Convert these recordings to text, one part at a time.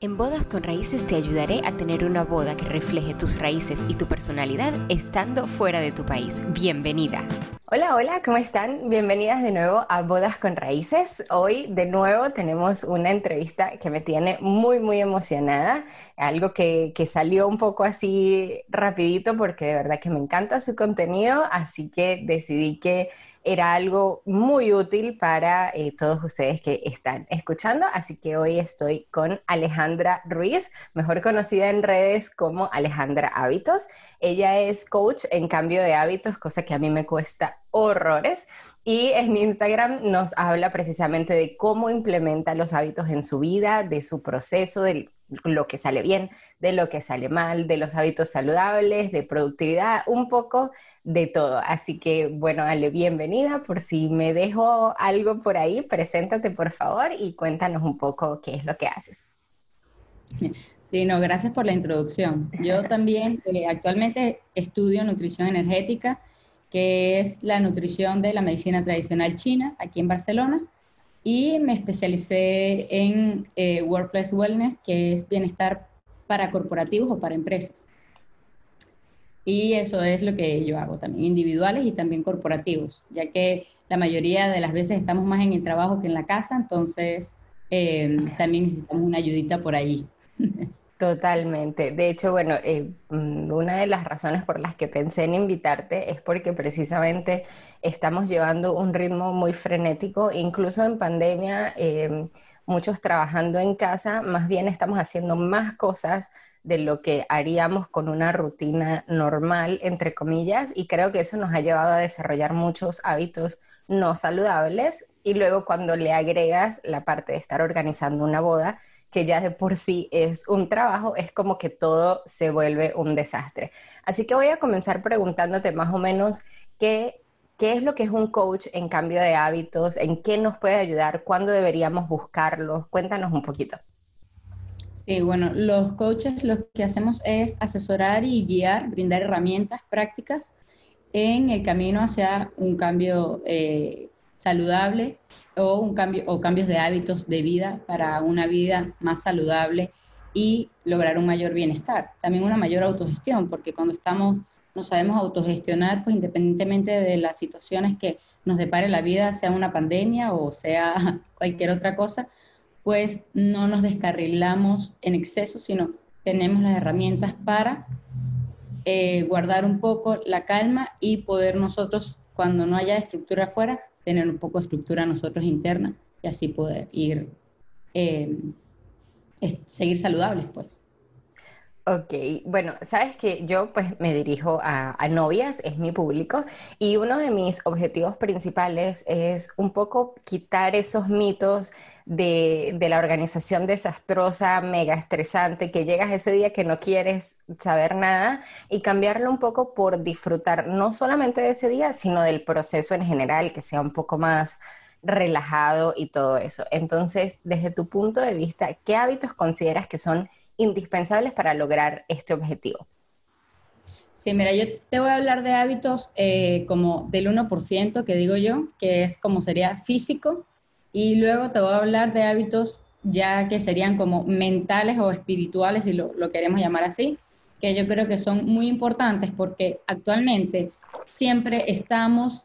En Bodas con Raíces te ayudaré a tener una boda que refleje tus raíces y tu personalidad estando fuera de tu país. Bienvenida. Hola, hola, ¿cómo están? Bienvenidas de nuevo a Bodas con Raíces. Hoy de nuevo tenemos una entrevista que me tiene muy, muy emocionada. Algo que, que salió un poco así rapidito porque de verdad que me encanta su contenido, así que decidí que era algo muy útil para eh, todos ustedes que están escuchando. Así que hoy estoy con Alejandra Ruiz, mejor conocida en redes como Alejandra Hábitos. Ella es coach en cambio de hábitos, cosa que a mí me cuesta horrores. Y en Instagram nos habla precisamente de cómo implementa los hábitos en su vida, de su proceso, del lo que sale bien, de lo que sale mal, de los hábitos saludables, de productividad, un poco de todo. Así que, bueno, Ale, bienvenida. Por si me dejo algo por ahí, preséntate por favor y cuéntanos un poco qué es lo que haces. Sí, no, gracias por la introducción. Yo también eh, actualmente estudio nutrición energética, que es la nutrición de la medicina tradicional china, aquí en Barcelona y me especialicé en eh, Workplace Wellness, que es bienestar para corporativos o para empresas. Y eso es lo que yo hago también, individuales y también corporativos, ya que la mayoría de las veces estamos más en el trabajo que en la casa, entonces eh, también necesitamos una ayudita por allí. Totalmente. De hecho, bueno, eh, mm, una de las razones por las que pensé en invitarte es porque precisamente estamos llevando un ritmo muy frenético, incluso en pandemia, em, muchos trabajando en casa, más bien estamos haciendo más cosas de lo que haríamos con una rutina normal, entre comillas, y creo que eso nos ha llevado a desarrollar muchos hábitos no saludables y luego cuando le agregas la parte de estar organizando una boda, que ya de por sí es un trabajo, es como que todo se vuelve un desastre. Así que voy a comenzar preguntándote más o menos qué, qué es lo que es un coach en cambio de hábitos, en qué nos puede ayudar, cuándo deberíamos buscarlos. Cuéntanos un poquito. Sí, bueno, los coaches lo que hacemos es asesorar y guiar, brindar herramientas prácticas en el camino hacia un cambio eh, saludable o, un cambio, o cambios de hábitos de vida para una vida más saludable y lograr un mayor bienestar. También una mayor autogestión, porque cuando estamos, no sabemos autogestionar, pues independientemente de las situaciones que nos depare la vida, sea una pandemia o sea cualquier otra cosa, pues no nos descarrilamos en exceso, sino tenemos las herramientas para eh, guardar un poco la calma y poder nosotros, cuando no haya estructura afuera, tener un poco de estructura nosotros interna y así poder ir, eh, seguir saludables, pues. Ok, bueno, sabes que yo pues me dirijo a, novias, es mi público, y uno de mis objetivos principales es un poco quitar esos mitos de, de, la organización desastrosa, mega estresante, que llegas ese día que no quieres saber nada y cambiarlo un poco por disfrutar no solamente de ese día, sino del proceso en general, que sea un poco más relajado y todo eso. Entonces, desde tu punto de vista, ¿qué hábitos consideras que son indispensables para lograr este objetivo? Sí, mira, yo te voy a hablar de hábitos eh, como del 1% que digo yo, que es como sería físico, y luego te voy a hablar de hábitos ya que serían como mentales o espirituales, si lo, lo queremos llamar así, que yo creo que son muy importantes porque actualmente siempre estamos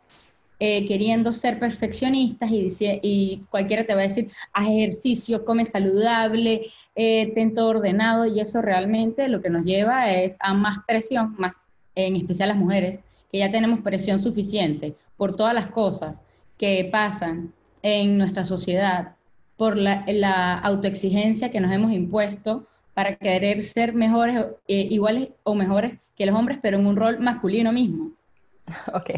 eh, queriendo ser perfeccionistas y, y cualquiera te va a decir, haz ejercicio, come saludable, eh, ten todo ordenado y eso realmente lo que nos lleva es a más presión, más, en especial las mujeres, que ya tenemos presión suficiente por todas las cosas que pasan en nuestra sociedad, por la, la autoexigencia que nos hemos impuesto para querer ser mejores, eh, iguales o mejores que los hombres, pero en un rol masculino mismo. Ok.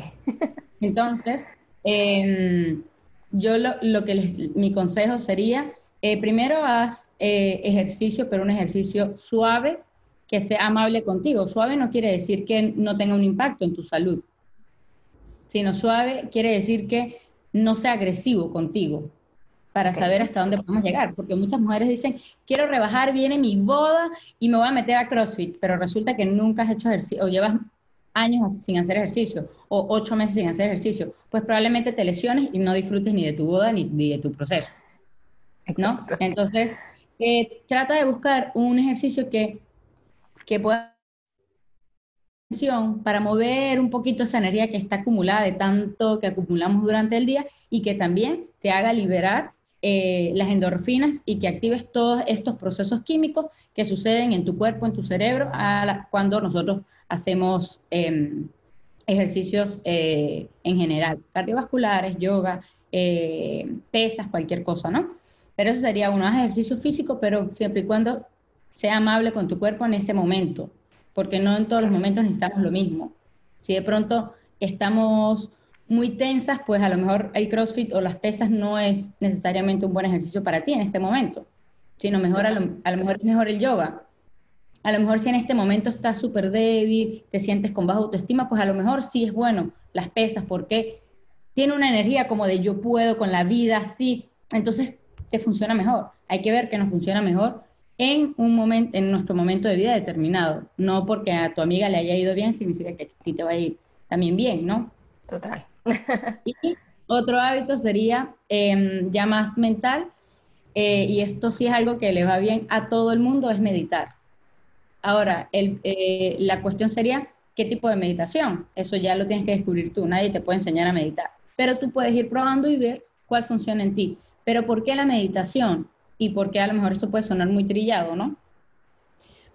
Entonces, em, yo lo, que mi consejo sería, eh, primero haz eh, ejercicio, pero un ejercicio suave que sea amable contigo. Suave no quiere decir que no tenga un impacto en tu salud, sino suave quiere decir que no sea agresivo contigo para saber hasta dónde podemos llegar, porque muchas mujeres dicen, quiero rebajar, viene mi boda y me voy a meter a CrossFit, pero resulta que nunca has hecho ejercicio o llevas años sin hacer ejercicio o ocho meses sin hacer ejercicio, pues probablemente te lesiones y no disfrutes ni de tu boda ni, de tu proceso. ¿No? Entonces, Eh, trata de buscar un ejercicio que, que pueda para mover un poquito esa energía que está acumulada de tanto que acumulamos durante el día y que también te haga liberar eh, las endorfinas y que actives todos estos procesos químicos que suceden en tu cuerpo, en tu cerebro, cuando nosotros hacemos em, ejercicios eh, en general, cardiovasculares, yoga, eh, pesas, cualquier cosa, ¿no? Pero eso sería un ejercicio físico, pero siempre y cuando sea amable con tu cuerpo en ese momento, porque no en todos los momentos necesitamos lo mismo. Si de pronto estamos muy tensas, pues a lo mejor el CrossFit o las pesas no es necesariamente un buen ejercicio para ti en este momento, sino mejor a lo, a lo mejor es mejor el yoga. A lo mejor si en este momento estás súper débil, te sientes con baja autoestima, pues a lo mejor sí es bueno las pesas porque tiene una energía como de yo puedo con la vida, sí, entonces te funciona mejor. Hay que ver que nos funciona mejor en un momento, en nuestro momento de vida determinado. No porque a tu amiga le haya ido bien significa que a ti te va a ir también bien, ¿no? Total. Y otro hábito sería em, ya más mental, eh, y esto sí es algo que le va bien a todo el mundo, es meditar. Ahora, eh, la cuestión sería, ¿qué tipo de meditación? Eso ya lo tienes que descubrir tú, nadie te puede enseñar a meditar, pero tú puedes ir probando y ver cuál funciona en ti. Pero ¿por qué la meditación? y porque a lo mejor esto puede sonar muy trillado, ¿no?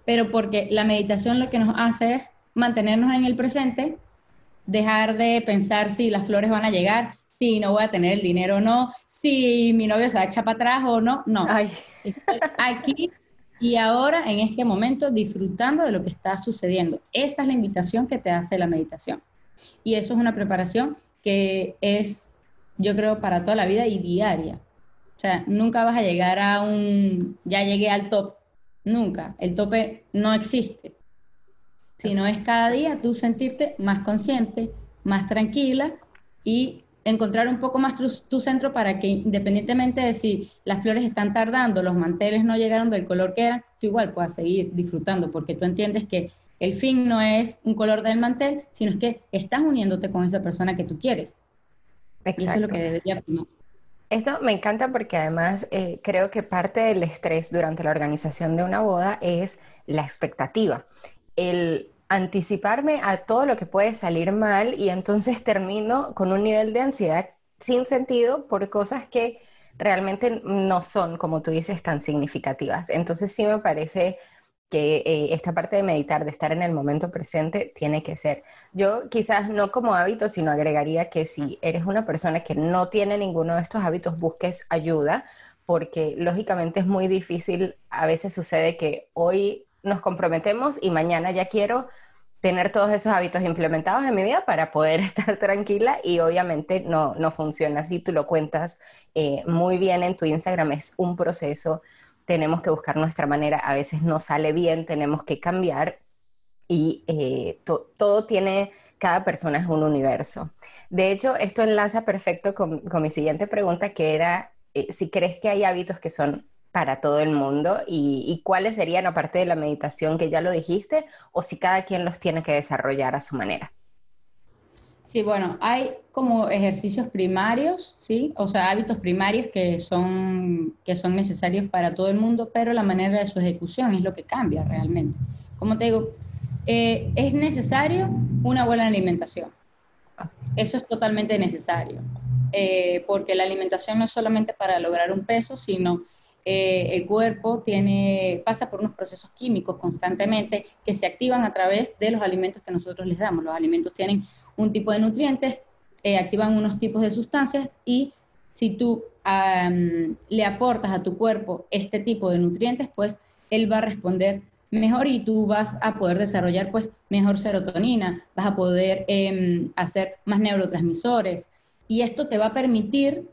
Pero porque la meditación lo que nos hace es mantenernos en el presente, dejar de pensar si las flores van a llegar, si no voy a tener el dinero o no, si mi novio se va a echar para atrás o no, no. aquí y ahora, en este momento, disfrutando de lo que está sucediendo. Esa es la invitación que te hace la meditación. Y eso es una preparación que es, yo creo, para toda la vida y diaria. O sea, nunca vas a llegar a un, ya llegué al top, nunca. El tope no existe. Sino es cada día tú sentirte más consciente, más tranquila y encontrar un poco más tu, centro para que independientemente de si las flores están tardando, los manteles no llegaron del color que eran, tú igual puedas seguir disfrutando porque tú entiendes que el fin no es un color del mantel, sino es que estás uniéndote con esa persona que tú quieres. Exacto. Y eso es lo que debería esto me encanta porque además eh, creo que parte del estrés durante la organización de una boda es la expectativa, el anticiparme a todo lo que puede salir mal y entonces termino con un nivel de ansiedad sin sentido por cosas que realmente no son, como tú dices, tan significativas. Entonces sí me parece que eh, esta parte de meditar, de estar en el momento presente, tiene que ser. Yo quizás no como hábito, sino agregaría que si eres una persona que no tiene ninguno de estos hábitos, busques ayuda, porque lógicamente es muy difícil, a veces sucede que hoy nos comprometemos y mañana ya quiero tener todos esos hábitos implementados en mi vida para poder estar tranquila y obviamente no, no funciona así, tú lo cuentas eh, muy bien en tu Instagram, es un proceso. Tenemos que buscar nuestra manera, a veces no sale bien, tenemos que cambiar y eh, todo tiene, cada persona es un universo. De hecho, esto enlaza perfecto con, mi siguiente pregunta, que era eh, si crees que hay hábitos que son para todo el mundo y, cuáles serían, aparte de la meditación que ya lo dijiste, o si cada quien los tiene que desarrollar a su manera. Sí, bueno, hay como ejercicios primarios, ¿sí? O sea, hábitos primarios que son, que son necesarios para todo el mundo, pero la manera de su ejecución es lo que cambia realmente. Como te digo, eh, es necesario una buena alimentación. Eso es totalmente necesario, eh, porque la alimentación no es solamente para lograr un peso, sino eh, el cuerpo tiene, pasa por unos procesos químicos constantemente que se activan a través de los alimentos que nosotros les damos. Los alimentos tienen un tipo de nutrientes, eh, activan unos tipos de sustancias y si tú le aportas a tu cuerpo este tipo de nutrientes, pues él va a responder mejor y tú vas a poder desarrollar pues mejor serotonina, vas a poder em, hacer más neurotransmisores y esto te va a permitir,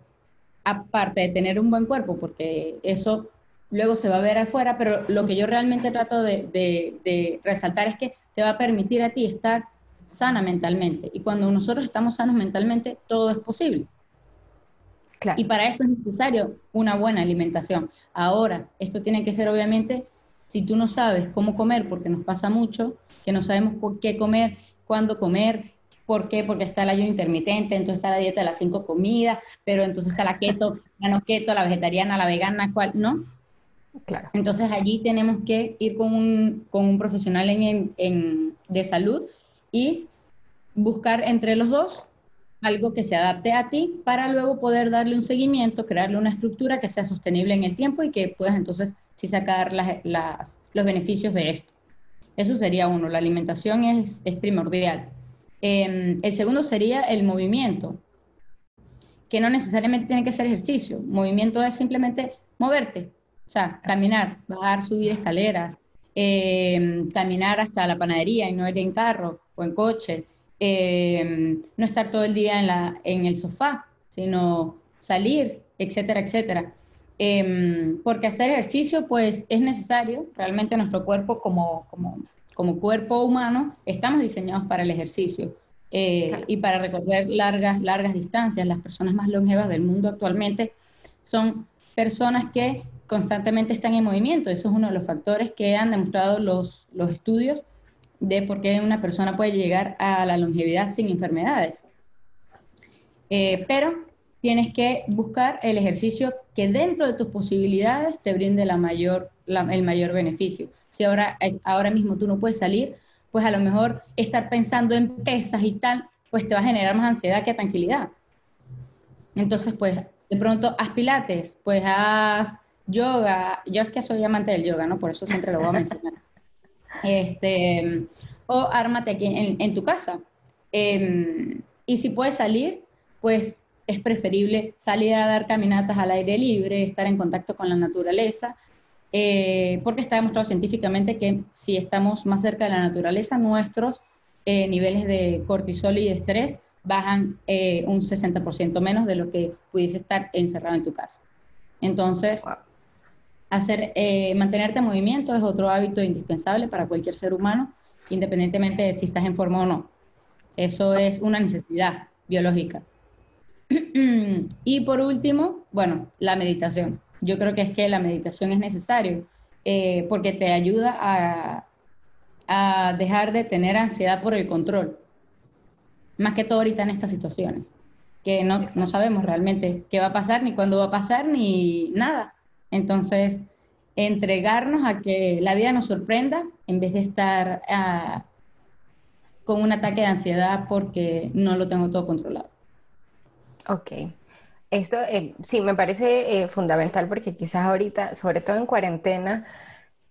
aparte de tener un buen cuerpo, porque eso luego se va a ver afuera, pero lo que yo realmente trato de, de resaltar es que te va a permitir a ti estar sana mentalmente. Y cuando nosotros estamos sanos mentalmente, todo es posible. Y para eso es necesario una buena alimentación. Ahora, esto tiene que ser obviamente, si tú no sabes cómo comer, porque nos pasa mucho, que no sabemos por qué comer, cuándo comer, ¿Por qué? Porque está el ayuno intermitente, entonces está la dieta de las cinco comidas, pero entonces está la keto, la no keto, la vegetariana, la vegana, ¿cuál? ¿No? Claro. Entonces allí tenemos que ir con un, con un profesional en, en, de salud y buscar entre los dos algo que se adapte a ti para luego poder darle un seguimiento, crearle una estructura que sea sostenible en el tiempo y que puedas entonces sí sacar las, las, los beneficios de esto. Eso sería uno, la alimentación es, es primordial. Em, el segundo sería el movimiento, que no necesariamente tiene que ser ejercicio. Movimiento es simplemente moverte, o sea, caminar, bajar, subir escaleras, em, caminar hasta la panadería y no ir en carro o en coche, Em, no estar todo el día en, la, en el sofá, sino salir, etcétera, etcétera. Em, porque hacer ejercicio, pues es necesario, realmente nuestro cuerpo como, como, como cuerpo humano, estamos diseñados para el ejercicio. Eh, y para recorrer largas, largas distancias. Las personas más longevas del mundo actualmente son personas que constantemente están en movimiento. Eso es uno de los factores que han demostrado los, los estudios de por qué una persona puede llegar a la longevidad sin enfermedades. Eh, pero tienes que buscar el ejercicio que dentro de tus posibilidades te brinde la mayor, el mayor beneficio. Si ahora, eh, ahora mismo tú no puedes salir, pues a lo mejor estar pensando en pesas y tal, pues te va a generar más ansiedad que tranquilidad. Entonces, pues de pronto haz pilates, pues haz yoga. Yo es que soy amante del yoga, ¿no? Por eso siempre lo voy a mencionar. Este, o ármate aquí en, tu casa. Em, y si puedes salir, pues es preferible salir a dar caminatas al aire libre, estar en contacto con la naturaleza, eh, porque está demostrado científicamente que si estamos más cerca de la naturaleza, nuestros eh, niveles de cortisol y de estrés bajan eh, un 60% menos de lo que pudiese estar encerrado en tu casa. Entonces, Hacer, eh, mantenerte en movimiento es otro hábito indispensable para cualquier ser humano, independientemente de si estás en forma o no. Eso es una necesidad biológica. y por último, bueno, la meditación. Yo creo que es que la meditación es necesario eh, porque te ayuda a, a dejar de tener ansiedad por el control. Más que todo ahorita en estas situaciones, que no, no sabemos realmente qué va a pasar, ni cuándo va a pasar, ni nada. Entonces, entregarnos a que la vida nos sorprenda en vez de estar ah, con un ataque de ansiedad porque no lo tengo todo controlado. Ok. Esto eh, sí me parece eh, fundamental porque quizás ahorita, sobre todo en cuarentena,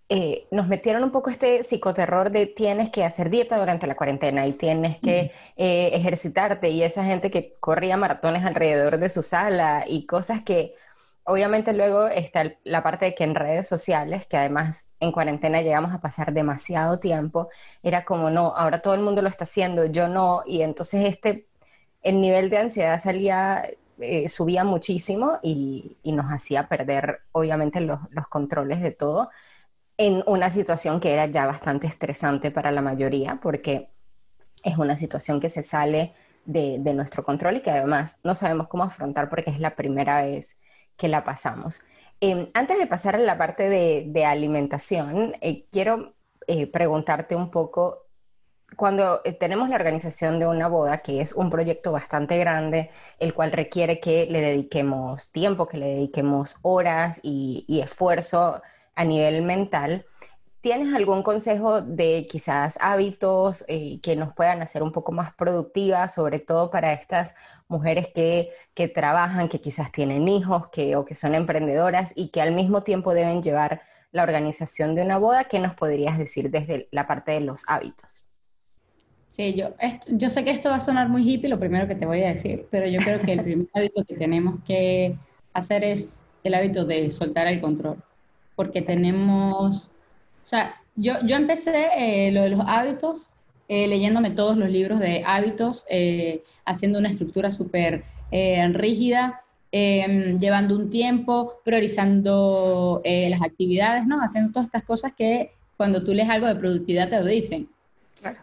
eh, nos metieron un poco este psicoterror de tienes que hacer dieta durante la cuarentena y tienes que ejercitarte y esa gente que corría maratones alrededor de su sala y cosas que Obviamente luego está la parte de que en redes sociales, que además en cuarentena llegamos a pasar demasiado tiempo, era como, no, ahora todo el mundo lo está haciendo, yo no, y entonces este, el nivel de ansiedad salía, eh, subía muchísimo y, nos hacía perder obviamente los, controles de todo en una situación que era ya bastante estresante para la mayoría, porque es una situación que se sale de, nuestro control y que además no sabemos cómo afrontar porque es la primera vez que la pasamos. Em, antes de pasar a la parte de, alimentación, eh, quiero eh, preguntarte un poco, cuando eh, tenemos la organización de una boda, que es un proyecto bastante grande, el cual requiere que le dediquemos tiempo, que le dediquemos horas y esfuerzo a nivel mental, ¿Tienes algún consejo de quizás hábitos eh, que nos puedan hacer un poco más productivas, sobre todo para estas mujeres que, que trabajan, que quizás tienen hijos que, o que son emprendedoras y que al mismo tiempo deben llevar la organización de una boda? ¿Qué nos podrías decir desde la parte de los hábitos? Sí, yo, yo sé que esto va a sonar muy hippie, lo primero que te voy a decir, pero yo creo que el primer hábito que tenemos que hacer es el hábito de soltar el control, porque tenemos o sea, yo, yo empecé eh, lo de los hábitos eh, leyéndome todos los libros de hábitos, eh, haciendo una estructura súper rígida, em, llevando un tiempo, priorizando las actividades, ¿no? Haciendo todas estas cosas que cuando tú lees algo de productividad te lo dicen.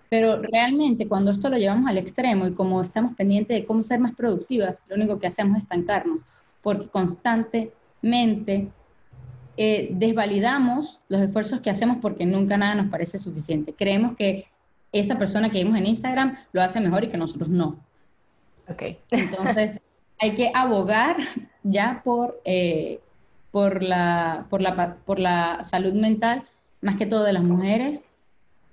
Pero realmente cuando esto lo llevamos al extremo y como estamos pendientes de cómo ser más productivas, lo único que hacemos es estancarnos, porque constantemente eh, desvalidamos los esfuerzos que hacemos porque nunca nada nos parece suficiente. Creemos que esa persona que vimos en Instagram lo hace mejor y que nosotros no. Ok. Entonces, hay que abogar ya por, eh, por la, por la, por la salud mental, más que todo de las mujeres,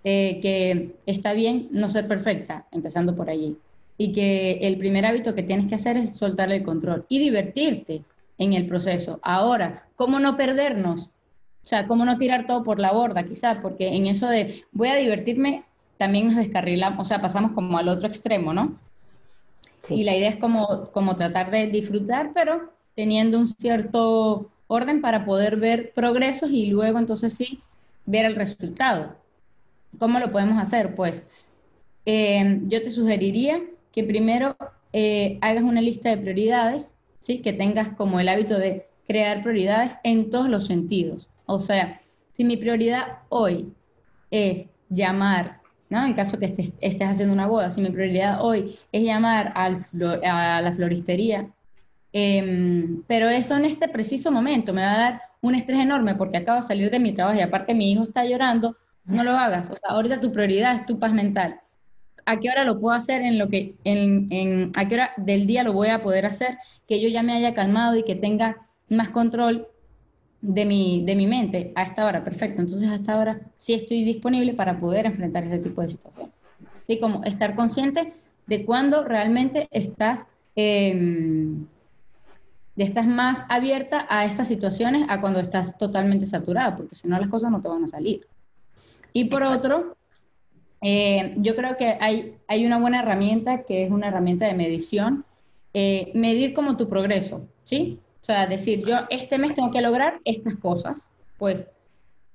eh, que está bien no ser perfecta, empezando por allí. Y que el primer hábito que tienes que hacer es soltar el control y divertirte en el proceso. Ahora, ¿cómo no perdernos? O sea, ¿cómo no tirar todo por la borda, quizás? Porque en eso de voy a divertirme, también nos descarrilamos, o sea, pasamos como al otro extremo, ¿no? Y la idea es como, como tratar de disfrutar, pero teniendo un cierto orden para poder ver progresos y luego entonces sí ver el resultado. ¿Cómo lo podemos hacer? Pues eh, yo te sugeriría que primero eh, hagas una lista de prioridades, ¿sí? que tengas como el hábito de crear prioridades en todos los sentidos. O sea, si mi prioridad hoy es llamar, ¿no? En caso que estés, estés haciendo una boda, si mi prioridad hoy es llamar al a la floristería, em, pero eso en este preciso momento me va a dar un estrés enorme porque acabo de salir de mi trabajo y aparte mi hijo está llorando, no lo hagas. O sea, ahorita tu prioridad es tu paz mental. ¿A qué hora lo puedo hacer en lo que, en, a qué hora del día lo voy a poder hacer? Que yo ya me haya calmado y que tenga más control de mi, de mi mente a esta hora. Perfecto. Entonces, a esta hora sí estoy disponible para poder enfrentar ese tipo de situaciones. Así como estar consciente de cuándo realmente estás, eh, estás más abierta a estas situaciones a cuando estás totalmente saturada, porque si no las cosas no te van a salir. Y por otro, eh, yo creo que hay, hay una buena herramienta que es una herramienta de medición, eh, medir como tu progreso, ¿sí? O sea, decir, yo este mes tengo que lograr estas cosas, pues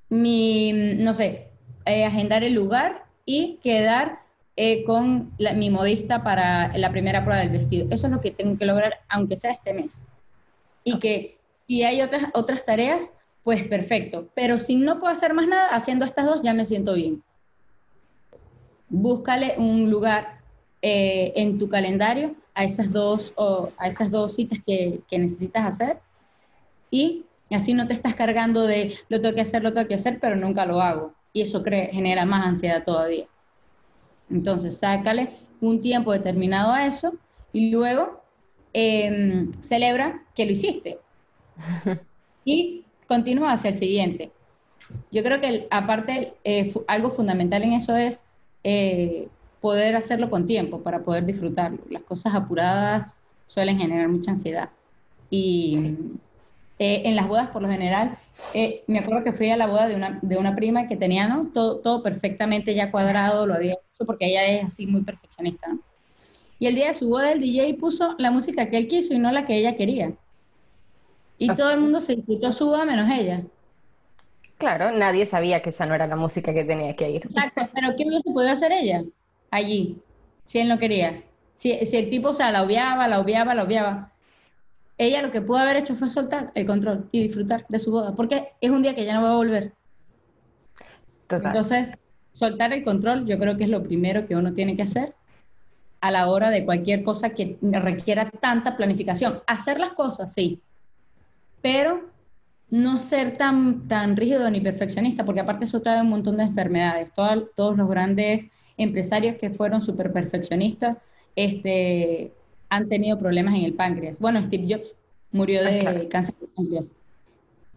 mi, no sé, eh, agendar el lugar y quedar con mi modista para la primera prueba del vestido. Eso es lo que tengo que lograr, aunque sea este mes. Y que si hay otras, otras tareas, pues perfecto. Pero si no puedo hacer más nada, haciendo estas dos ya me siento bien. Búscale un lugar eh, en tu calendario a esas dos, o a esas dos citas que, necesitas hacer y así no te estás cargando de lo tengo que hacer, lo tengo que hacer, pero nunca lo hago. Y eso genera más ansiedad todavía. Entonces, sácale un tiempo determinado a eso y luego em, celebra que lo hiciste. Y continúa hacia el siguiente. Yo creo que aparte, eh, algo fundamental en eso es eh, poder hacerlo con tiempo para poder disfrutarlo. Las cosas apuradas suelen generar mucha ansiedad. Y eh, en las bodas, por lo general, me acuerdo que fui a la boda de una, de una prima que tenía ¿no? todo, todo perfectamente ya cuadrado, lo había hecho porque ella es así muy perfeccionista. Y el día de su boda, el DJ puso la música que él quiso y no la que ella quería. Y todo el mundo se disfrutó su boda menos ella. Claro, nadie sabía que esa no era la música que tenía que ir. Exacto, pero ¿qué hubiese podido hacer ella allí? Si él no quería. Si, si el tipo, o sea, la obviaba, la obviaba, la obviaba. Ella lo que pudo haber hecho fue soltar el control y disfrutar de su boda, porque es un día que ya no va a volver. Total. Entonces, soltar el control yo creo que es lo primero que uno tiene que hacer a la hora de cualquier cosa que requiera tanta planificación. Hacer las cosas, sí, pero no ser tan, tan rígido ni perfeccionista, porque aparte eso trae un montón de enfermedades. todos los grandes empresarios que fueron súper perfeccionistas este, han tenido problemas en el páncreas. Bueno, Steve Jobs murió de ah, cáncer de páncreas.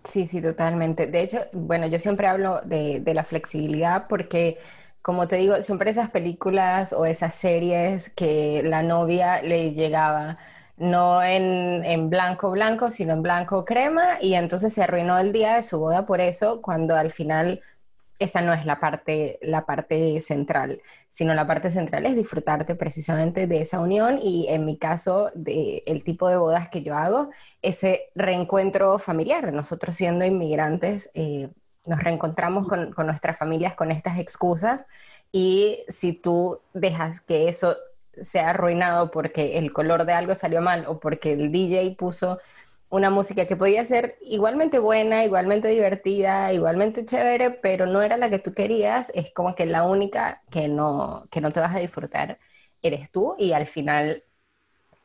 Sí, sí, totalmente. De hecho, bueno, yo siempre hablo de, de la flexibilidad porque como te digo, siempre esas películas o esas series que la novia le llegaba no en, blanco blanco, sino en blanco crema, y entonces se arruinó el día de su boda por eso, cuando al final esa no es la parte, la parte central, sino la parte central es disfrutarte precisamente de esa unión y en mi caso, de el tipo de bodas que yo hago, ese reencuentro familiar. Nosotros siendo inmigrantes, eh, nos reencontramos con, con nuestras familias con estas excusas y si tú dejas que eso se ha arruinado porque el color de algo salió mal o porque el DJ puso una música que podía ser igualmente buena, igualmente divertida, igualmente chévere, pero no era la que tú querías, es como que la única que no, que no te vas a disfrutar eres tú y al final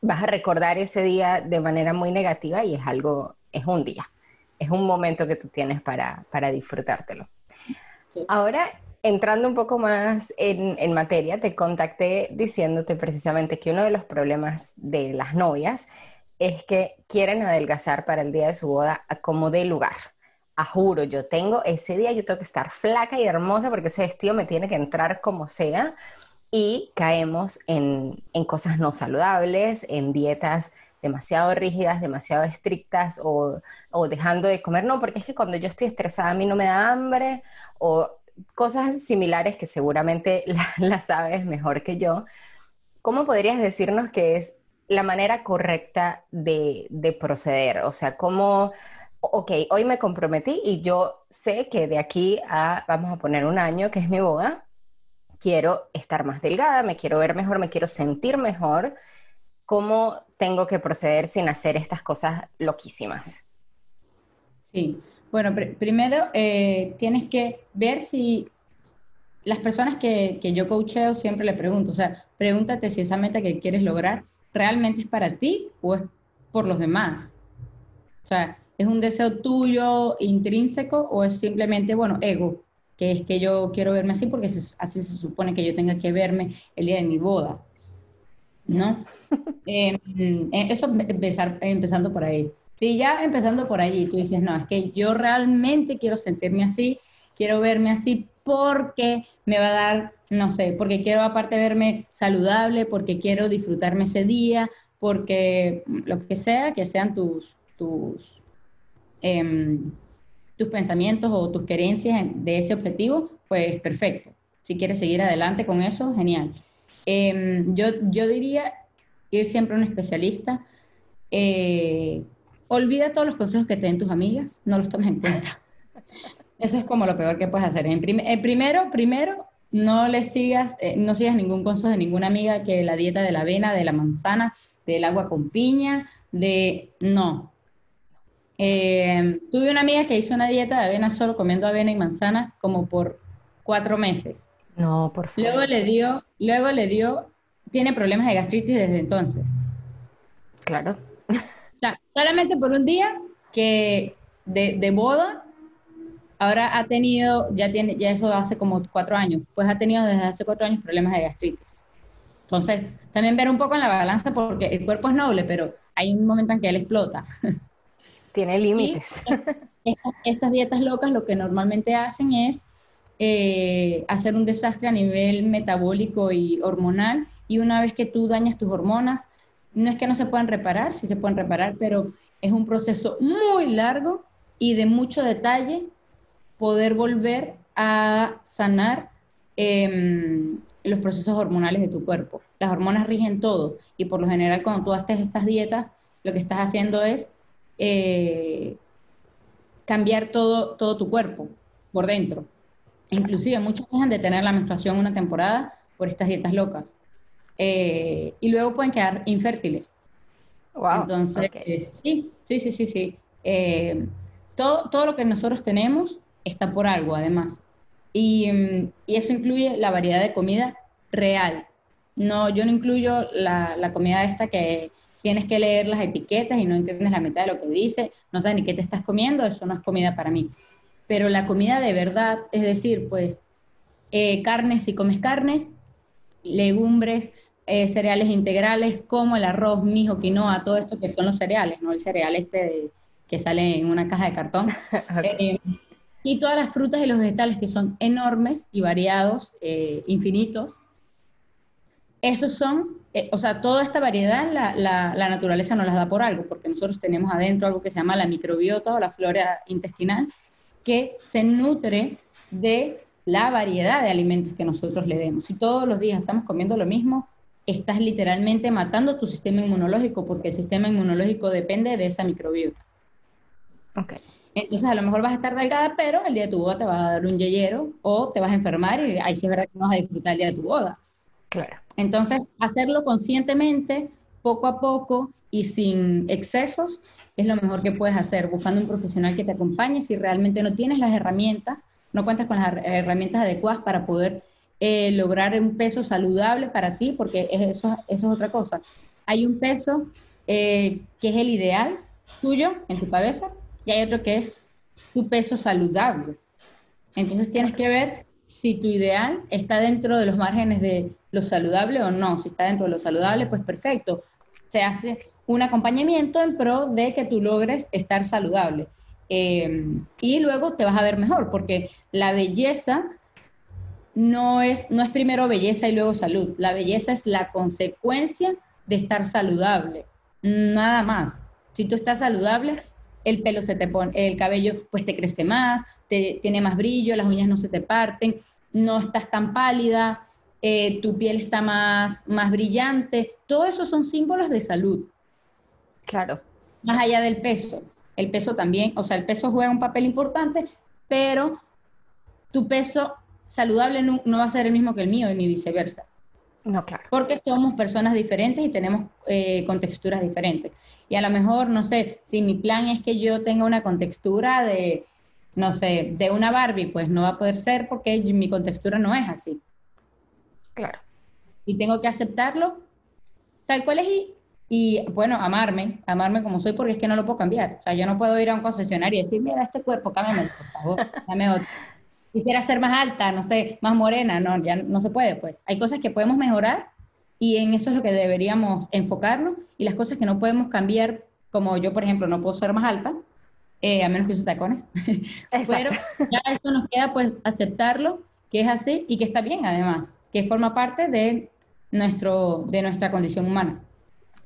vas a recordar ese día de manera muy negativa y es algo, es un día, es un momento que tú tienes para, para disfrutártelo. Ahora, entrando un poco más en, materia, te contacté diciéndote precisamente que uno de los problemas de las novias es que quieren adelgazar para el día de su boda como de lugar. A juro, yo tengo ese día, yo tengo que estar flaca y hermosa porque ese vestido me tiene que entrar como sea y caemos en, en cosas no saludables, en dietas demasiado rígidas, demasiado estrictas o, o, dejando de comer, no, porque es que cuando yo estoy estresada a mí no me da hambre o cosas similares que seguramente las sabes mejor que yo. ¿Cómo podrías decirnos que es la manera correcta de, de proceder? O sea, ¿cómo, ok, hoy me comprometí y yo sé que de aquí a, vamos a poner un año, que es mi boda, quiero estar más delgada, me quiero ver mejor, me quiero sentir mejor ¿cómo tengo que proceder sin hacer estas cosas loquísimas? Sí, bueno, primero eh, tienes que ver si las personas que, que yo coacheo siempre le pregunto, o sea, pregúntate si esa meta que quieres lograr realmente es para ti o es por los demás. O sea, ¿es un deseo tuyo intrínseco o es simplemente, bueno, ego? Que es que yo quiero verme así porque así se supone que yo tenga que verme el día de mi boda. ¿no? Em, eh, eso empezar, empezando por ahí. Si ya empezando por ahí, tú dices, no, es que yo realmente quiero sentirme así, quiero verme así porque me va a dar, no sé, porque quiero aparte verme saludable, porque quiero disfrutarme ese día, porque lo que sea, que sean tus, tus, em, tus pensamientos o tus creencias de ese objetivo, pues perfecto. Si quieres seguir adelante con eso, genial. Em, yo, yo diría ir siempre a un especialista. Eh, olvida todos los consejos que te den tus amigas, no los tomes en cuenta. Eso es como lo peor que puedes hacer. En eh, primero, primero, no le sigas, eh, no sigas ningún consejo de ninguna amiga que la dieta de la avena, de la manzana, del agua con piña, de no. Em, tuve una amiga que hizo una dieta de avena solo comiendo avena y manzana como por cuatro meses. No, por favor. Luego le dio, luego le dio, tiene problemas de gastritis desde entonces. Claro. O sea, solamente por un día que de, de boda, ahora ha tenido, ya tiene, ya eso hace como cuatro años, pues ha tenido desde hace cuatro años problemas de gastritis. Entonces, también ver un poco en la balanza porque el cuerpo es noble, pero hay un momento en que él explota. Tiene límites. estas dietas locas lo que normalmente hacen es eh, hacer un desastre a nivel metabólico y hormonal. Y una vez que tú dañas tus hormonas, no es que no se puedan reparar, sí se pueden reparar, pero es un proceso muy largo y de mucho detalle poder volver a sanar em, los procesos hormonales de tu cuerpo. Las hormonas rigen todo y por lo general cuando tú haces estas dietas, lo que estás haciendo es eh, cambiar todo, todo tu cuerpo por dentro. Inclusive muchos dejan de tener la menstruación una temporada por estas dietas locas. Eh, y luego pueden quedar infértiles. Wow, Entonces, sí, sí, sí, sí, sí. Eh, todo, todo lo que nosotros tenemos está por algo, además. Y, mm, y, eso incluye la variedad de comida real. No, yo no incluyo la, la, comida esta que tienes que leer las etiquetas y no entiendes la mitad de lo que dice, no sabes ni qué te estás comiendo, eso no es comida para mí pero la comida de verdad, es decir, pues eh, carnes si comes carnes, legumbres, eh, cereales integrales como el arroz, mijo, quinoa, todo esto que son los cereales, no el cereal este que sale en una caja de cartón. Eh, y todas las frutas y los vegetales que son enormes y variados, infinitos. Esos son, o sea, toda esta variedad la, la, la naturaleza nos las da por algo, porque nosotros tenemos adentro algo que se llama la microbiota o la flora intestinal, que se nutre de la variedad de alimentos que nosotros le demos. Si todos los días estamos comiendo lo mismo, estás literalmente matando tu sistema inmunológico porque el sistema inmunológico depende de esa microbiota. Okay. Entonces a lo mejor vas a estar delgada, pero el día de tu boda te va a dar un yeyero o te vas a enfermar y ahí sí es verdad que no vas a disfrutar el día de tu boda. Claro. Entonces, hacerlo conscientemente, poco a poco y sin excesos, es lo mejor que puedes hacer, buscando un profesional que te acompañe si realmente no tienes las herramientas, no cuentas con las herramientas adecuadas para poder eh, lograr un peso saludable para ti, porque eso, eso es otra cosa. Hay un peso eh, que es el ideal tuyo en tu cabeza y hay otro que es tu peso saludable. Entonces tienes que ver si tu ideal está dentro de los márgenes de lo saludable o no. Si está dentro de lo saludable, pues perfecto. Se hace un acompañamiento en pro de que tú logres estar saludable. Eh, y luego te vas a ver mejor, porque la belleza no es, no es primero belleza y luego salud. La belleza es la consecuencia de estar saludable, nada más. Si tú estás saludable, el pelo se te pone, el cabello pues te crece más, te, tiene más brillo, las uñas no se te parten, no estás tan pálida, eh, tu piel está más, más brillante. Todo eso son símbolos de salud. Claro. Más allá del peso. El peso también, o sea, el peso juega un papel importante, pero tu peso saludable no, va a ser el mismo que el mío ni viceversa. No, claro. Porque somos personas diferentes y tenemos eh, contexturas diferentes. Y a lo mejor, no sé, si mi plan es que yo tenga una contextura de, no sé, de una Barbie, pues no va a poder ser porque mi contextura no es así. Claro. Y tengo que aceptarlo tal cual es y y bueno, amarme, amarme como soy porque es que no lo puedo cambiar. O sea, yo no puedo ir a un concesionario y decir, mira, este cuerpo, cámbiame, por favor, dame otro. Quisiera ser más alta, no sé, más morena, no, ya no se puede, pues. Hay cosas que podemos mejorar y en eso es lo que deberíamos enfocarnos y las cosas que no podemos cambiar, como yo, por ejemplo, no puedo ser más alta, eh, a menos que use tacones. Pero ya eso nos queda, pues, aceptarlo, que es así y que está bien, además, que forma parte de, nuestro, de nuestra condición humana.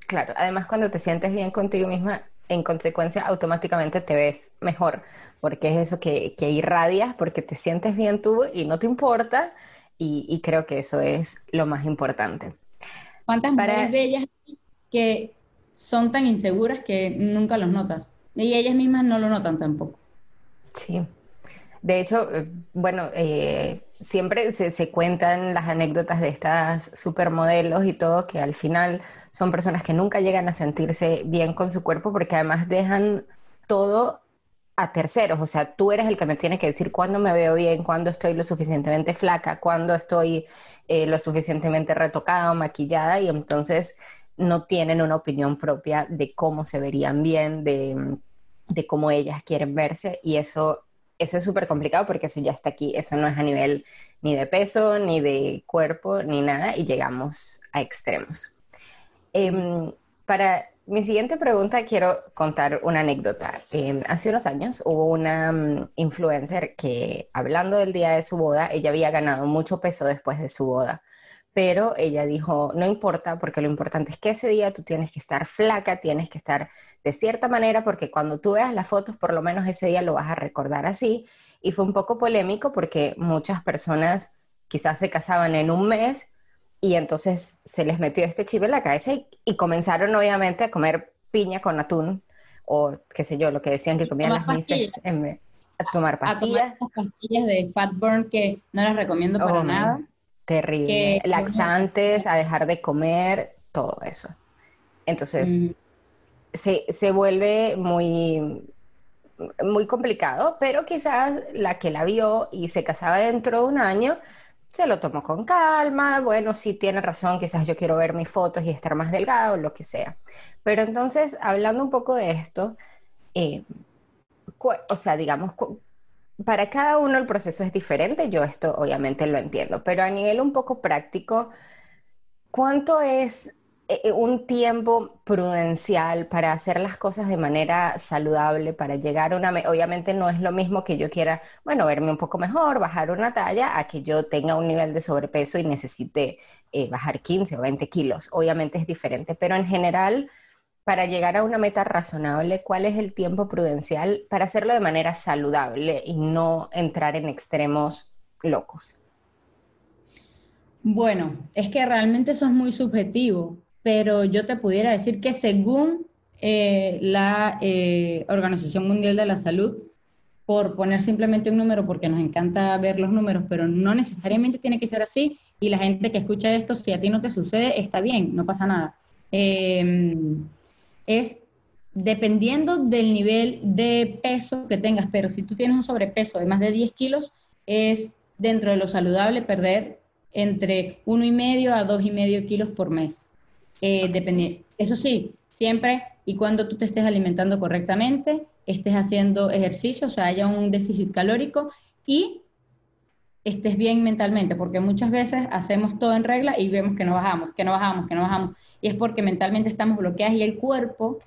Claro, además cuando te sientes bien contigo misma, en consecuencia automáticamente te ves mejor, porque es eso que, que irradias, porque te sientes bien tú y no te importa, y, creo que eso es lo más importante. ¿Cuántas mujeres bellas que son tan inseguras que nunca los notas? Y ellas mismas no lo notan tampoco. Sí. De hecho, eh, bueno, eh, siempre se, cuentan las anécdotas de estas supermodelos y todo, que al final son personas que nunca llegan a sentirse bien con su cuerpo porque además dejan todo a terceros. O sea, tú eres el que me tiene que decir cuándo me veo bien, cuándo estoy lo suficientemente flaca, cuándo estoy eh, lo suficientemente retocada o maquillada y entonces no tienen una opinión propia de cómo se verían bien, de, de cómo ellas quieren verse y eso eso es súper complicado porque eso ya está aquí, eso no es a nivel ni de peso, ni de cuerpo, ni nada, y llegamos a extremos. Em, para mi siguiente pregunta quiero contar una anécdota. Em, hace unos años hubo una mm, influencer que, hablando del día de su boda, ella había ganado mucho peso después de su boda pero ella dijo, no importa, porque lo importante es que ese día tú tienes que estar flaca, tienes que estar de cierta manera, porque cuando tú veas las fotos, por lo menos ese día lo vas a recordar así. Y fue un poco polémico porque muchas personas quizás se casaban en un mes y entonces se les metió este chip en la cabeza y, comenzaron obviamente a comer piña con atún o qué sé yo, lo que decían que comían las mises, a tomar pastillas. A tomar pastillas de fat burn que no las recomiendo para oh, nada. Terrible. Laxantes, a dejar de comer, todo eso. Entonces, mm. se, vuelve muy, muy complicado, pero quizás la que la vio y se casaba dentro de un año, se lo tomó con calma, bueno, sí tiene razón, quizás yo quiero ver mis fotos y estar más delgado, lo que sea. Pero entonces, hablando un poco de esto, eh, o sea, digamos, para cada uno el proceso es diferente, yo esto obviamente lo entiendo, pero a nivel un poco práctico, ¿cuánto es eh, eh, un tiempo prudencial para hacer las cosas de manera saludable, para llegar a una... Obviamente no es lo mismo que yo quiera, bueno, verme un poco mejor, bajar una talla, a que yo tenga un nivel de sobrepeso y necesite eh, bajar 15 o 20 kilos. Obviamente es diferente, pero en general para llegar a una meta razonable, cuál es el tiempo prudencial para hacerlo de manera saludable y no entrar en extremos locos? Bueno, es que realmente eso es muy subjetivo, pero yo te pudiera decir que según eh, la eh, Organización Mundial de la Salud, por poner simplemente un número, porque nos encanta ver los números, pero no necesariamente tiene que ser así, y la gente que escucha esto, si a ti no te sucede, está bien, no pasa nada. Eh, es dependiendo del nivel de peso que tengas, pero si tú tienes un sobrepeso de más de 10 kilos, es dentro de lo saludable perder entre 1,5 a 2,5 kilos por mes. Eh, eso sí, siempre y cuando tú te estés alimentando correctamente, estés haciendo ejercicio, o sea, haya un déficit calórico y estés bien mentalmente, porque muchas veces hacemos todo en regla y vemos que no bajamos, que no bajamos, que no bajamos, y es porque mentalmente estamos bloqueados y el cuerpo,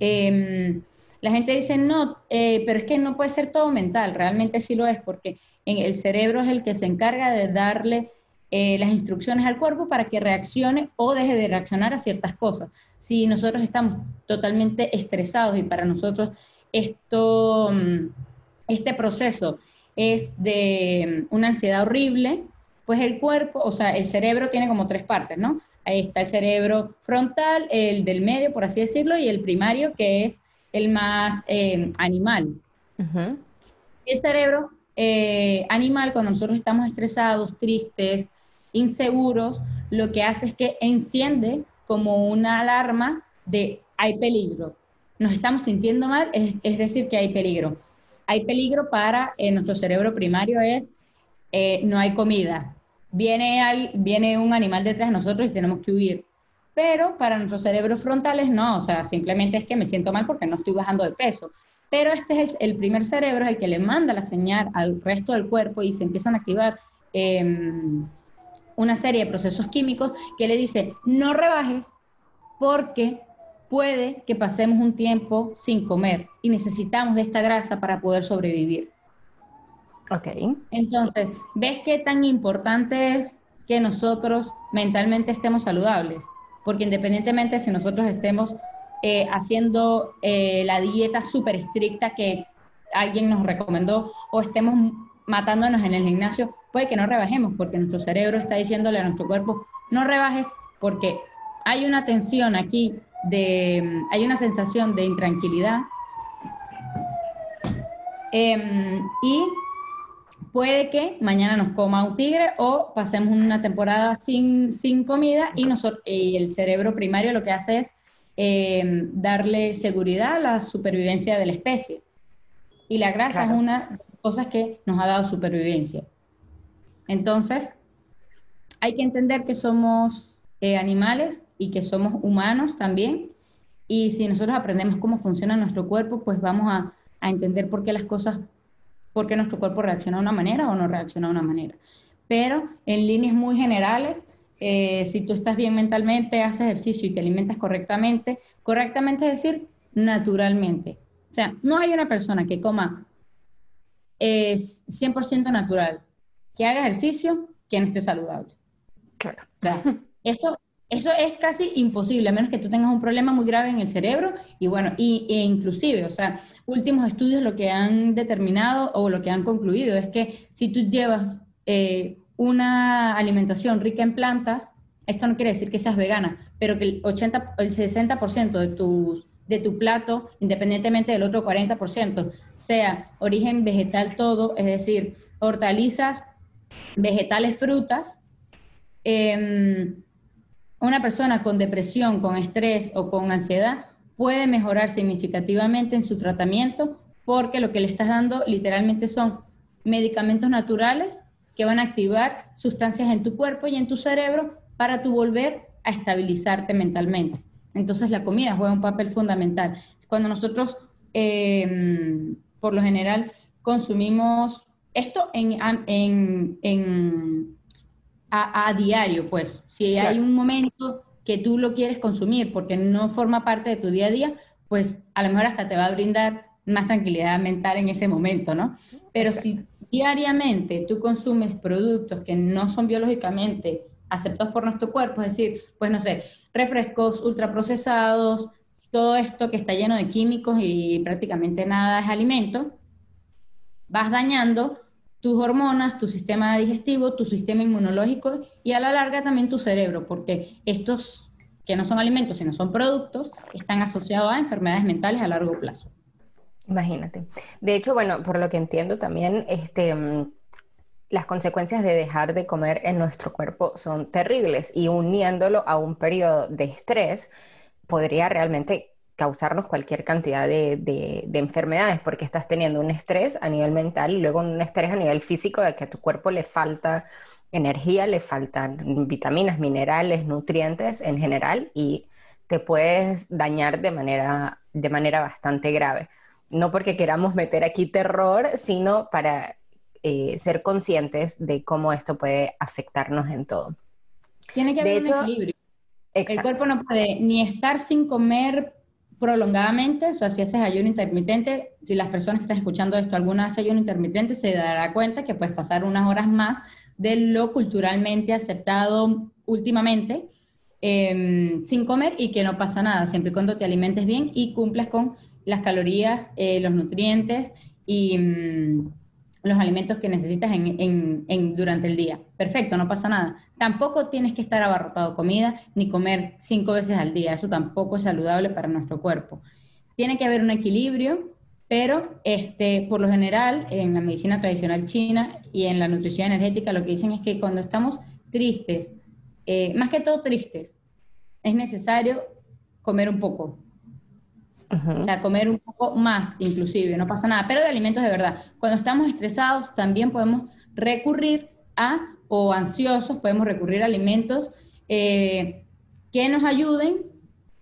em, la gente dice, no, eh, pero es que no puede ser todo mental, realmente sí lo es, porque en el cerebro es el que se encarga de darle eh, las instrucciones al cuerpo para que reaccione o deje de reaccionar a ciertas cosas. Si nosotros estamos totalmente estresados y para nosotros esto, mm, este proceso es de mm, una ansiedad horrible, pues el cuerpo, o sea, el cerebro tiene como tres partes, ¿no? Ahí está el cerebro frontal, el del medio, por así decirlo, y el primario, que es el más eh, animal. El cerebro eh, animal, cuando nosotros estamos estresados, tristes, inseguros, lo que hace es que enciende como una alarma de hay peligro. Nos estamos sintiendo mal, es decir, que hay peligro hay peligro para eh, nuestro cerebro primario es eh, no hay comida. Viene, al, viene un animal detrás de nosotros y tenemos que huir. Pero para nuestros cerebros frontales no, o sea, simplemente es que me siento mal porque no estoy bajando de peso. Pero este es el, primer cerebro, el que le manda la señal al resto del cuerpo y se empiezan a activar em, una serie de procesos químicos que le dice, no rebajes porque puede que pasemos un tiempo sin comer y necesitamos de esta grasa para poder sobrevivir. Ok. Entonces, ¿ves qué tan importante es que nosotros mentalmente estemos saludables? Porque independientemente si nosotros estemos eh, haciendo eh, la dieta súper estricta que alguien nos recomendó o estemos matándonos en el gimnasio, puede que no rebajemos porque nuestro cerebro está diciéndole a nuestro cuerpo, no rebajes porque hay una tensión aquí de, hay una sensación de intranquilidad em, y puede que mañana nos coma un tigre o pasemos una temporada sin, sin comida y, nosotros, y el cerebro primario lo que hace es em, darle seguridad a la supervivencia de la especie. Y la grasa es una de las cosas que nos ha dado supervivencia. Entonces, hay que entender que somos eh, animales y que somos humanos también. Y si nosotros aprendemos cómo funciona nuestro cuerpo, pues vamos a, entender por qué las cosas, por qué nuestro cuerpo reacciona de una manera o no reacciona de una manera. Pero en líneas muy generales, eh, si tú estás bien mentalmente, haces ejercicio y te alimentas correctamente, correctamente es decir, naturalmente. O sea, no hay una persona que coma es 100% natural, que haga ejercicio, que no esté saludable. Claro. eso eso es casi imposible, a menos que tú tengas un problema muy grave en el cerebro y bueno, y, e inclusive, o sea, últimos estudios lo que han determinado o lo que han concluido es que si tú llevas eh, una alimentación rica en plantas, esto no quiere decir que seas vegana, pero que el 80, el 60% de tu, de tu plato, independientemente del otro 40%, sea origen vegetal todo, es decir, hortalizas, vegetales, frutas, eh, una persona con depresión, con estrés o con ansiedad puede mejorar significativamente en su tratamiento porque lo que le estás dando literalmente son medicamentos naturales que van a activar sustancias en tu cuerpo y en tu cerebro para tu volver a estabilizarte mentalmente. Entonces la comida juega un papel fundamental. Cuando nosotros, em, por lo general, consumimos esto en, en a, diario, pues. Si hay un momento que tú lo quieres consumir porque no forma parte de tu día a día, pues a lo mejor hasta te va a brindar más tranquilidad mental en ese momento, ¿no? Pero si diariamente tú consumes productos que no son biológicamente aceptados por nuestro cuerpo, es decir, pues no sé, refrescos ultraprocesados, todo esto que está lleno de químicos y prácticamente nada es alimento, vas dañando tus hormonas, tu sistema digestivo, tu sistema inmunológico y a la larga también tu cerebro, porque estos que no son alimentos, sino son productos, están asociados a enfermedades mentales a largo plazo. Imagínate. De hecho, bueno, por lo que entiendo también, este, mm, las consecuencias de dejar de comer en nuestro cuerpo son terribles y uniéndolo a un periodo de estrés podría realmente causarnos cualquier cantidad de, enfermedades, porque estás teniendo un estrés a nivel mental y luego un estrés a nivel físico de que a tu cuerpo le falta energía, le faltan vitaminas, minerales, nutrientes en general y te puedes dañar de manera, de manera bastante grave. No porque queramos meter aquí terror, sino para eh, ser conscientes de cómo esto puede afectarnos en todo. Tiene que haber un equilibrio. El cuerpo no puede ni estar sin comer prolongadamente, o sea, si haces ayuno intermitente, si las personas que están escuchando esto, alguna hace ayuno intermitente, se dará cuenta que puedes pasar unas horas más de lo culturalmente aceptado últimamente em, sin comer y que no pasa nada, siempre y cuando te alimentes bien y cumplas con las calorías, eh, los nutrientes y mm, los alimentos que necesitas en, durante el día. Perfecto, no pasa nada. Tampoco tienes que estar abarrotado comida ni comer cinco veces al día. Eso tampoco es saludable para nuestro cuerpo. Tiene que haber un equilibrio, pero este, por lo general en la medicina tradicional china y en la nutrición energética lo que dicen es que cuando estamos tristes, eh, más que todo tristes, es necesario comer un poco, o sea, comer un poco más inclusive, no pasa nada, pero de alimentos de verdad. Cuando estamos estresados también podemos recurrir a, o ansiosos, podemos recurrir a alimentos eh, que nos ayuden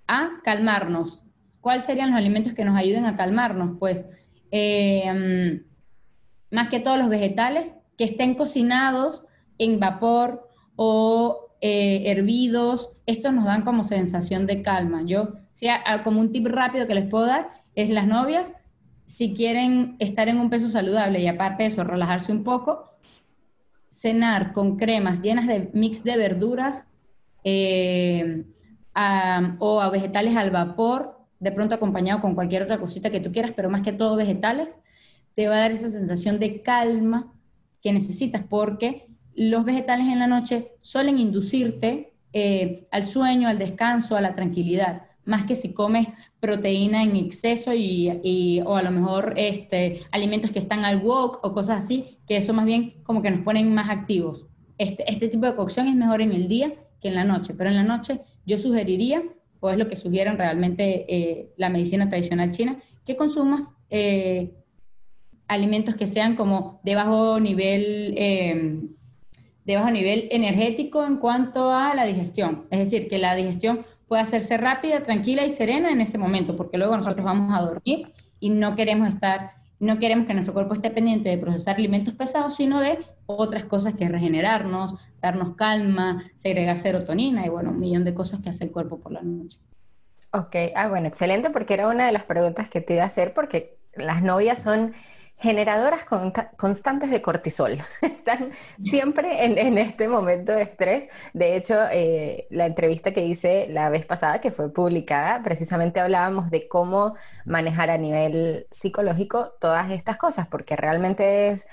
a calmarnos. ¿Cuáles serían los alimentos que nos ayuden a calmarnos? Pues eh, más que todos los vegetales que estén cocinados en vapor o eh, hervidos, estos nos dan como sensación de calma. Yo sea, como un tip rápido que les puedo dar es las novias, si quieren estar en un peso saludable y aparte de eso relajarse un poco, cenar con cremas llenas de mix de verduras eh, o vegetales al vapor, de pronto acompañado con cualquier otra cosita que tú quieras, pero más que todo vegetales, te va a dar esa sensación de calma que necesitas porque los vegetales en la noche suelen inducirte eh, al sueño, al descanso, a la tranquilidad más que si comes proteína en exceso y, o a lo mejor este, alimentos que están al wok o cosas así, que eso más bien como que nos ponen más activos. Este, este tipo de cocción es mejor en el día que en la noche, pero en la noche yo sugeriría, o es lo que sugieren realmente eh, la medicina tradicional china, que consumas eh, alimentos que sean como de bajo nivel... Em, de bajo nivel energético en cuanto a la digestión. Es decir, que la digestión puede hacerse rápida, tranquila y serena en ese momento, porque luego nosotros vamos a dormir y no queremos estar, no queremos que nuestro cuerpo esté pendiente de procesar alimentos pesados, sino de otras cosas que regenerarnos, darnos calma, segregar serotonina y bueno, un millón de cosas que hace el cuerpo por la noche. Ok, ah, bueno, excelente, porque era una de las preguntas que te iba a hacer, porque las novias son generadoras constantes de cortisol. Están siempre en, este momento de estrés. De hecho, eh, la entrevista que hice la vez pasada, que fue publicada, precisamente hablábamos de cómo manejar a nivel psicológico todas estas cosas, porque realmente es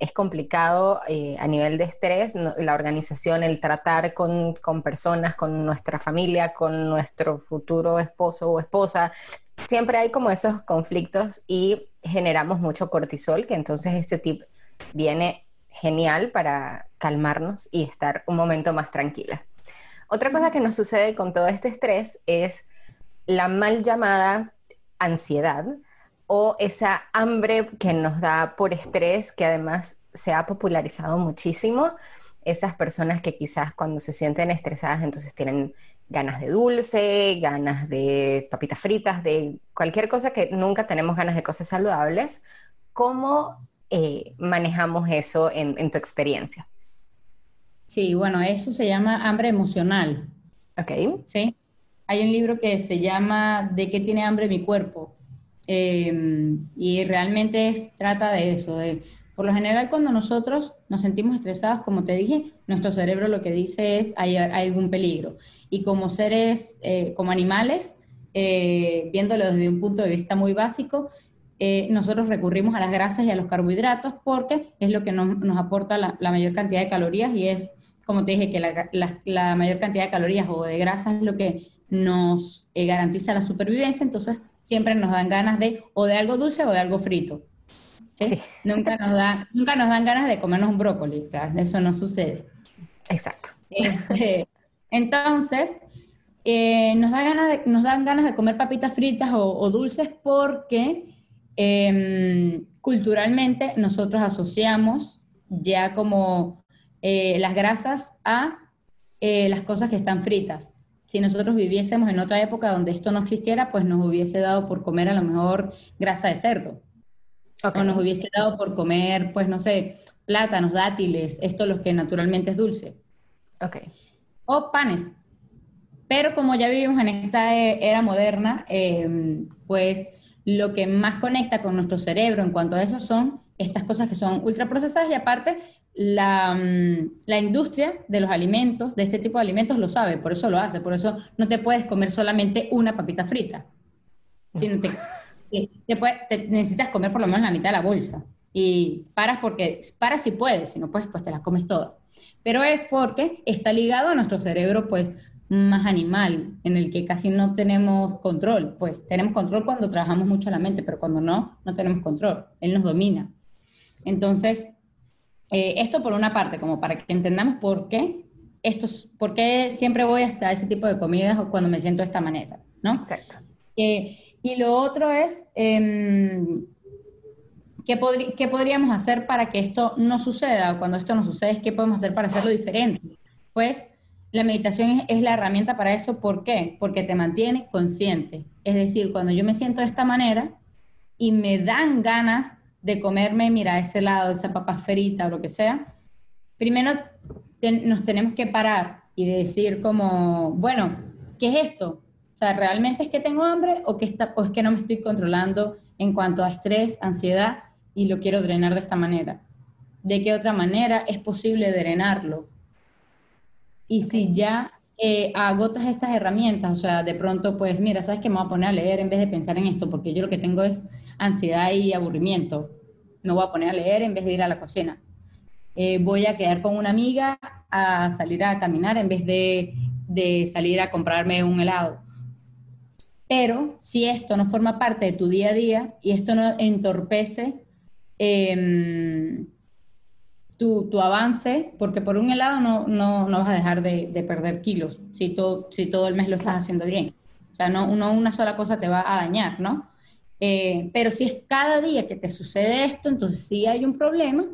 es complicado eh, a nivel de estrés, la organización, el tratar con, con, personas, con nuestra familia, con nuestro futuro esposo o esposa, siempre hay como esos conflictos y generamos mucho cortisol, que entonces este tip viene genial para calmarnos y estar un momento más tranquila. Otra cosa que nos sucede con todo este estrés es la mal llamada ansiedad o esa hambre que nos da por estrés, que además se ha popularizado muchísimo. Esas personas que quizás cuando se sienten estresadas entonces tienen ganas de dulce, ganas de papitas fritas, de cualquier cosa que nunca tenemos ganas de cosas saludables. ¿Cómo eh, manejamos eso en, tu experiencia? Sí, bueno, eso se llama hambre emocional. Ok. Sí. Hay un libro que se llama ¿De qué tiene hambre mi cuerpo? Em, y realmente es, trata de eso, de por lo general, cuando nosotros nos sentimos estresados, como te dije, nuestro cerebro lo que dice es hay, algún peligro. Y como seres, eh, como animales, eh, viéndolo desde un punto de vista muy básico, eh, nosotros recurrimos a las grasas y a los carbohidratos porque es lo que nos aporta la, mayor cantidad de calorías y es, como te dije, que la, la mayor cantidad de calorías o de grasas es lo que nos garantiza la supervivencia, entonces siempre nos dan ganas de o de algo dulce o de algo frito. Nunca, nos da, nunca nos dan ganas de comernos un brócoli, o sea, eso no sucede. Exacto. Este, entonces, eh, nos, da ganas de, nos dan ganas de comer papitas fritas o, dulces porque em, culturalmente nosotros asociamos ya como eh, las grasas a eh, las cosas que están fritas. Si nosotros viviésemos en otra época donde esto no existiera, pues nos hubiese dado por comer a lo mejor grasa de cerdo o nos hubiese dado por comer, pues no sé, plátanos, dátiles, esto lo que naturalmente es dulce. Ok. O panes. Pero como ya vivimos en esta e, era moderna, em, pues lo que más conecta con nuestro cerebro en cuanto a eso son estas cosas que son ultraprocesadas y aparte la, mm, la, industria de los alimentos, de este tipo de alimentos, lo sabe, por eso lo hace, por eso no te puedes comer solamente una papita frita, sino te, te, necesitas comer por lo menos la mitad de la bolsa. Y paras porque, paras si puedes, si no puedes, pues te la comes toda. Pero es porque está ligado a nuestro cerebro, pues, más animal, en el que casi no tenemos control. Pues tenemos control cuando trabajamos mucho la mente, pero cuando no, no tenemos control. Él nos domina. Entonces, eh, esto por una parte, como para que entendamos por qué, esto, por qué siempre voy hasta ese tipo de comidas o cuando me siento de esta manera, ¿no? Exacto. Eh, y lo otro es, eh, ¿qué, ¿qué, podríamos hacer para que esto no suceda? Cuando esto no sucede, ¿qué podemos hacer para hacerlo diferente? Pues la meditación es, la herramienta para eso. ¿Por qué? Porque te mantiene consciente. Es decir, cuando yo me siento de esta manera y me dan ganas de comerme, mira, ese lado, esa papa frita o lo que sea, primero nos tenemos que parar y decir como, bueno, ¿qué es esto? O sea, ¿realmente es que tengo hambre o, que está, o es que no me estoy controlando en cuanto a estrés, ansiedad y lo quiero drenar de esta manera? ¿De qué otra manera es posible drenarlo? Y si ya eh, agotas estas herramientas, o sea, de pronto, pues mira, ¿sabes qué me voy a poner a leer en vez de pensar en esto? Porque yo lo que tengo es ansiedad y aburrimiento. Me voy a poner a leer en vez de ir a la cocina. Eh, voy a quedar con una amiga a salir a caminar en vez de, de salir a comprarme un helado. Pero si esto no forma parte de tu día a día y esto no entorpece em, tu, tu, avance, porque por un helado no, no, no vas a dejar de, de, perder kilos si todo, si todo el mes lo estás haciendo bien. O sea, no, una sola cosa te va a dañar, ¿no? Eh, pero si es cada día que te sucede esto, entonces sí hay un problema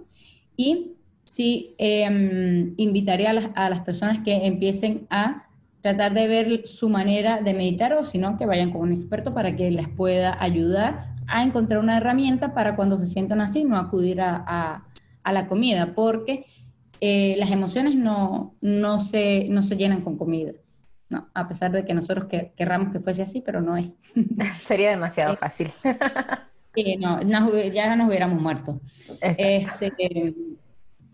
y sí eh, invitaría a las, a las personas que empiecen a tratar de ver su manera de meditar o si no, que vayan con un experto para que les pueda ayudar a encontrar una herramienta para cuando se sientan así, no acudir a, a, la comida, porque eh, las emociones no, no, se, no se llenan con comida. No, a pesar de que nosotros que, querramos que fuese así, pero no es. Sería demasiado fácil. Sí, no, ya nos hubiéramos muerto. Este,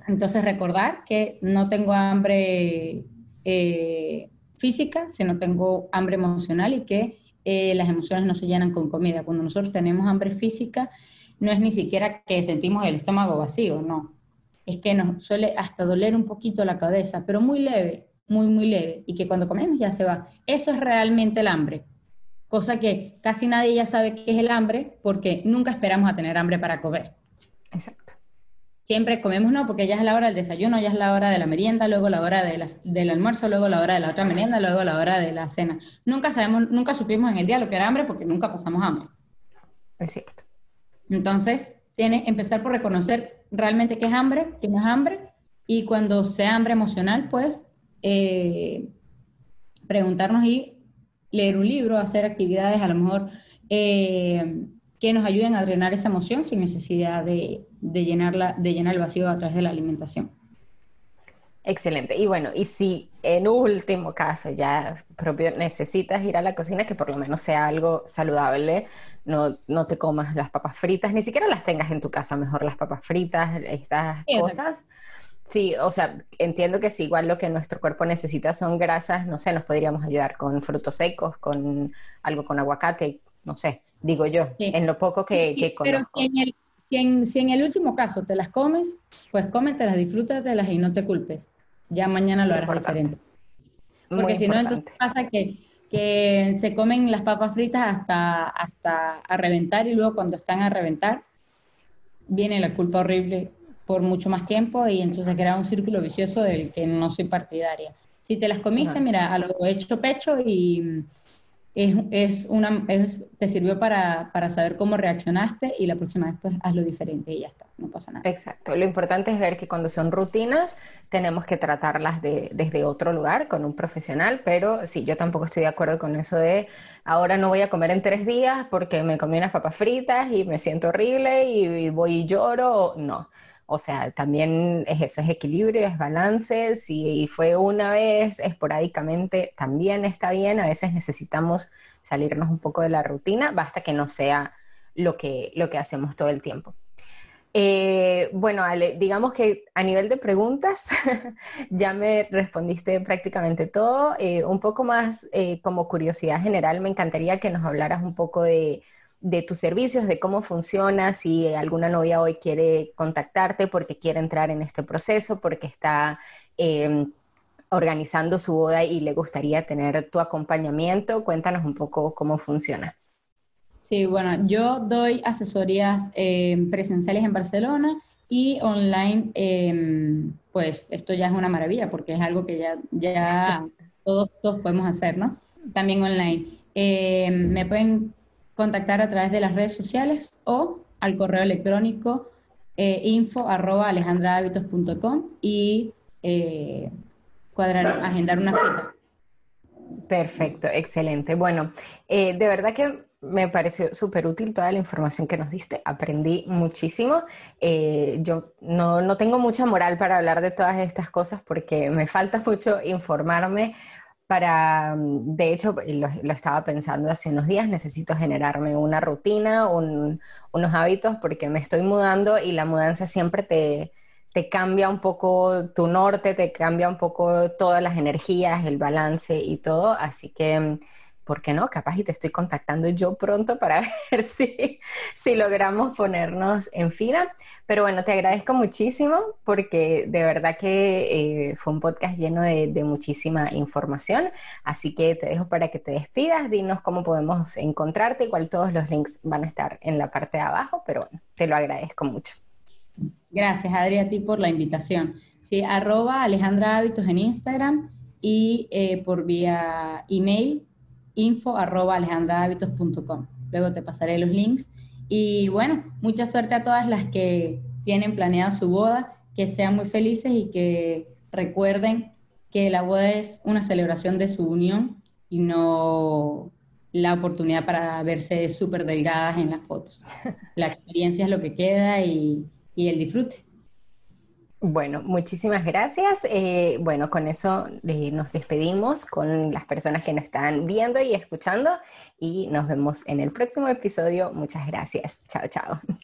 entonces recordar que no tengo hambre eh, física, sino tengo hambre emocional y que eh, las emociones no se llenan con comida. Cuando nosotros tenemos hambre física, no es ni siquiera que sentimos el estómago vacío, no. Es que nos suele hasta doler un poquito la cabeza, pero muy leve, muy, muy leve, y que cuando comemos ya se va. Eso es realmente el hambre, cosa que casi nadie ya sabe qué es el hambre porque nunca esperamos a tener hambre para comer. Exacto siempre comemos no, porque ya es la hora del desayuno, ya es la hora de la merienda, luego la hora de del almuerzo, luego la hora de la otra merienda, luego la hora de la cena. Nunca sabemos, nunca supimos en el día lo que era hambre porque nunca pasamos hambre. Es cierto. Entonces, tiene empezar por reconocer realmente qué es hambre, qué no es hambre, y cuando sea hambre emocional, pues eh, preguntarnos y leer un libro, hacer actividades a lo mejor eh, que nos ayuden a drenar esa emoción sin necesidad de, de, llenarla, de llenar el vacío a través de la alimentación. Excelente. Y bueno, y si en último caso ya propio necesitas ir a la cocina, que por lo menos sea algo saludable, no, no te comas las papas fritas, ni siquiera las tengas en tu casa, mejor las papas fritas, estas cosas. Sí, o sea, entiendo que sí, igual lo que nuestro cuerpo necesita son grasas, no sé, nos podríamos ayudar con frutos secos, con algo con aguacate, no sé, digo yo, en lo poco que, que conozco. Pero si en, el, si, en, el, último caso te las comes, pues cómetelas, disfrútatelas y no te culpes. Ya mañana lo harás diferente. Porque si no, entonces pasa que, que se comen las papas fritas hasta, hasta a reventar y luego cuando están a reventar viene la culpa horrible por mucho más tiempo y entonces crea un círculo vicioso del que no soy partidaria. Si te las comiste, mira, a lo hecho pecho y es, es una, es, te sirvió para, para, saber cómo reaccionaste y la próxima vez pues hazlo diferente y ya está, no pasa nada. Exacto, lo importante es ver que cuando son rutinas tenemos que tratarlas de, desde otro lugar con un profesional, pero sí, yo tampoco estoy de acuerdo con eso de ahora no voy a comer en tres días porque me comí unas papas fritas y me siento horrible y, voy y lloro, no. O sea, también es eso, es equilibrio, es balance. Si fue una vez esporádicamente, también está bien. A veces necesitamos salirnos un poco de la rutina, basta que no sea lo que, lo que hacemos todo el tiempo. Eh, bueno, Ale, digamos que a nivel de preguntas ya me respondiste prácticamente todo. Eh, un poco más eh, como curiosidad general, me encantaría que nos hablaras un poco de, de, tus servicios, de cómo funciona, si alguna novia hoy quiere contactarte porque quiere entrar en este proceso, porque está em, organizando su boda y le gustaría tener tu acompañamiento. Cuéntanos un poco cómo funciona. Sí, bueno, yo doy asesorías eh, presenciales en Barcelona y online, em, pues esto ya es una maravilla porque es algo que ya, ya todos, todos podemos hacer, ¿no? También online. Em, me pueden contactar a través de las redes sociales o al correo electrónico eh, info arroba y eh, cuadrar, agendar una cita. Perfecto, excelente. Bueno, de verdad que me pareció súper útil toda la información que nos diste, aprendí muchísimo. Eh, yo no, no, tengo mucha moral para hablar de todas estas cosas porque me falta mucho informarme para, mm, de hecho, lo, lo estaba pensando hace unos días, necesito generarme una rutina, un, unos hábitos porque me estoy mudando y la mudanza siempre te, te cambia un poco tu norte, te cambia un poco todas las energías, el balance y todo, así que mm, ¿por qué no? Capaz y te estoy contactando yo pronto para ver si, si logramos ponernos en fila. Pero bueno, te agradezco muchísimo porque de verdad que eh, fue un podcast lleno de, muchísima información. Así que te dejo para que te despidas, dinos cómo podemos encontrarte, igual todos los links van a estar en la parte de abajo, pero bueno, te lo agradezco mucho. Gracias, Adri, a ti por la invitación. Sí, arroba Alejandra Hábitos en Instagram y eh, por vía email info Luego te pasaré los links. Y bueno, mucha suerte a todas las que tienen planeada su boda, que sean muy felices y que recuerden que la boda es una celebración de su unión y no la oportunidad para verse súper delgadas en las fotos. La experiencia es lo que queda y, y el disfrute. Bueno, muchísimas gracias. Eh, bueno, con eso eh, nos despedimos con las personas que nos están viendo y escuchando y nos vemos en el próximo episodio. Muchas gracias. Chao, chao.